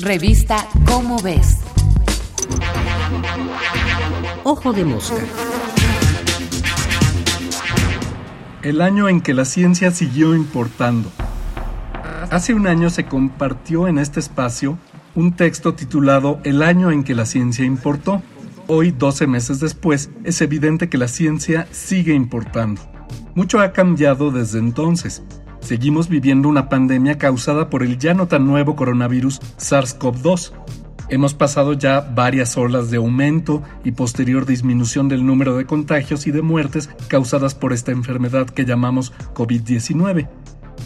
Revista Cómo ves. Ojo de mosca. El año en que la ciencia siguió importando. Hace un año se compartió en este espacio un texto titulado El año en que la ciencia importó. Hoy, 12 meses después, es evidente que la ciencia sigue importando. Mucho ha cambiado desde entonces. Seguimos viviendo una pandemia causada por el ya no tan nuevo coronavirus SARS-CoV-2. Hemos pasado ya varias olas de aumento y posterior disminución del número de contagios y de muertes causadas por esta enfermedad que llamamos COVID-19.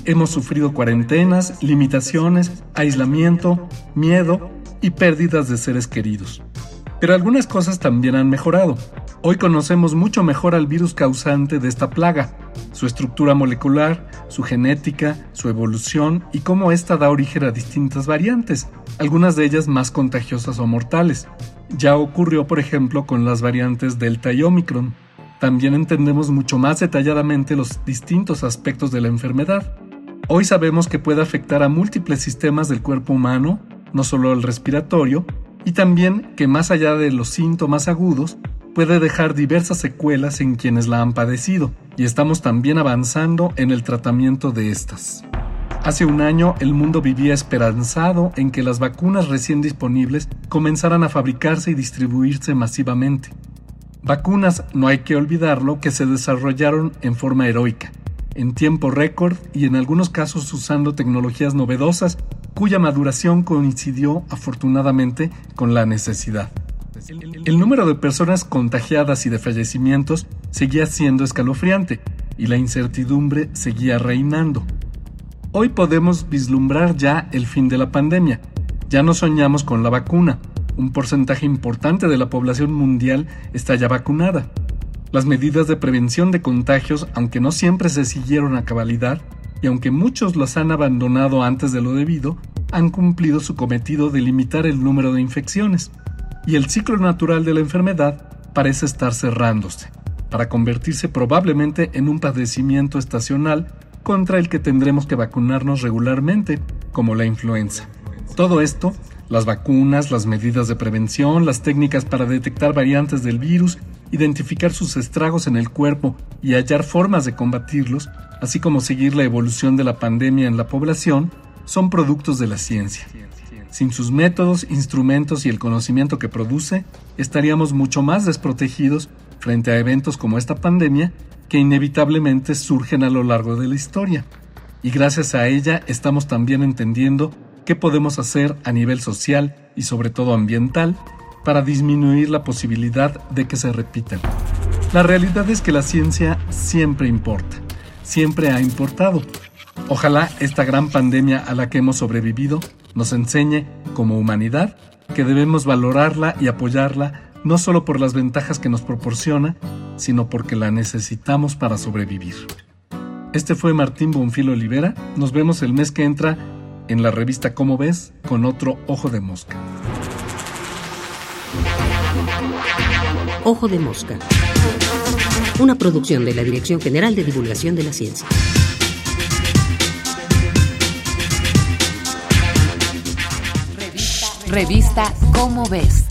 Hemos sufrido cuarentenas, limitaciones, aislamiento, miedo y pérdidas de seres queridos. Pero algunas cosas también han mejorado. Hoy conocemos mucho mejor al virus causante de esta plaga, su estructura molecular, su genética, su evolución y cómo ésta da origen a distintas variantes, algunas de ellas más contagiosas o mortales. Ya ocurrió, por ejemplo, con las variantes Delta y Omicron. También entendemos mucho más detalladamente los distintos aspectos de la enfermedad. Hoy sabemos que puede afectar a múltiples sistemas del cuerpo humano, no solo el respiratorio, y también que más allá de los síntomas agudos, puede dejar diversas secuelas en quienes la han padecido, y estamos también avanzando en el tratamiento de estas. Hace un año el mundo vivía esperanzado en que las vacunas recién disponibles comenzaran a fabricarse y distribuirse masivamente. Vacunas, no hay que olvidarlo, que se desarrollaron en forma heroica, en tiempo récord y en algunos casos usando tecnologías novedosas cuya maduración coincidió afortunadamente con la necesidad. El número de personas contagiadas y de fallecimientos seguía siendo escalofriante y la incertidumbre seguía reinando. Hoy podemos vislumbrar ya el fin de la pandemia. Ya no soñamos con la vacuna. Un porcentaje importante de la población mundial está ya vacunada. Las medidas de prevención de contagios, aunque no siempre se siguieron a cabalidad, y aunque muchos las han abandonado antes de lo debido, han cumplido su cometido de limitar el número de infecciones y el ciclo natural de la enfermedad parece estar cerrándose, para convertirse probablemente en un padecimiento estacional contra el que tendremos que vacunarnos regularmente, como la influenza. Todo esto, las vacunas, las medidas de prevención, las técnicas para detectar variantes del virus, identificar sus estragos en el cuerpo y hallar formas de combatirlos, así como seguir la evolución de la pandemia en la población, son productos de la ciencia. Sin sus métodos, instrumentos y el conocimiento que produce, estaríamos mucho más desprotegidos frente a eventos como esta pandemia que inevitablemente surgen a lo largo de la historia. Y gracias a ella estamos también entendiendo qué podemos hacer a nivel social y sobre todo ambiental para disminuir la posibilidad de que se repitan. La realidad es que la ciencia siempre importa, siempre ha importado. Ojalá esta gran pandemia a la que hemos sobrevivido nos enseñe, como humanidad, que debemos valorarla y apoyarla no solo por las ventajas que nos proporciona, sino porque la necesitamos para sobrevivir. Este fue Martín Bonfil Olivera. Nos vemos el mes que entra en la revista Cómo ves con otro Ojo de Mosca. Ojo de Mosca. Una producción de la Dirección General de Divulgación de la Ciencia. Revista Cómo ves.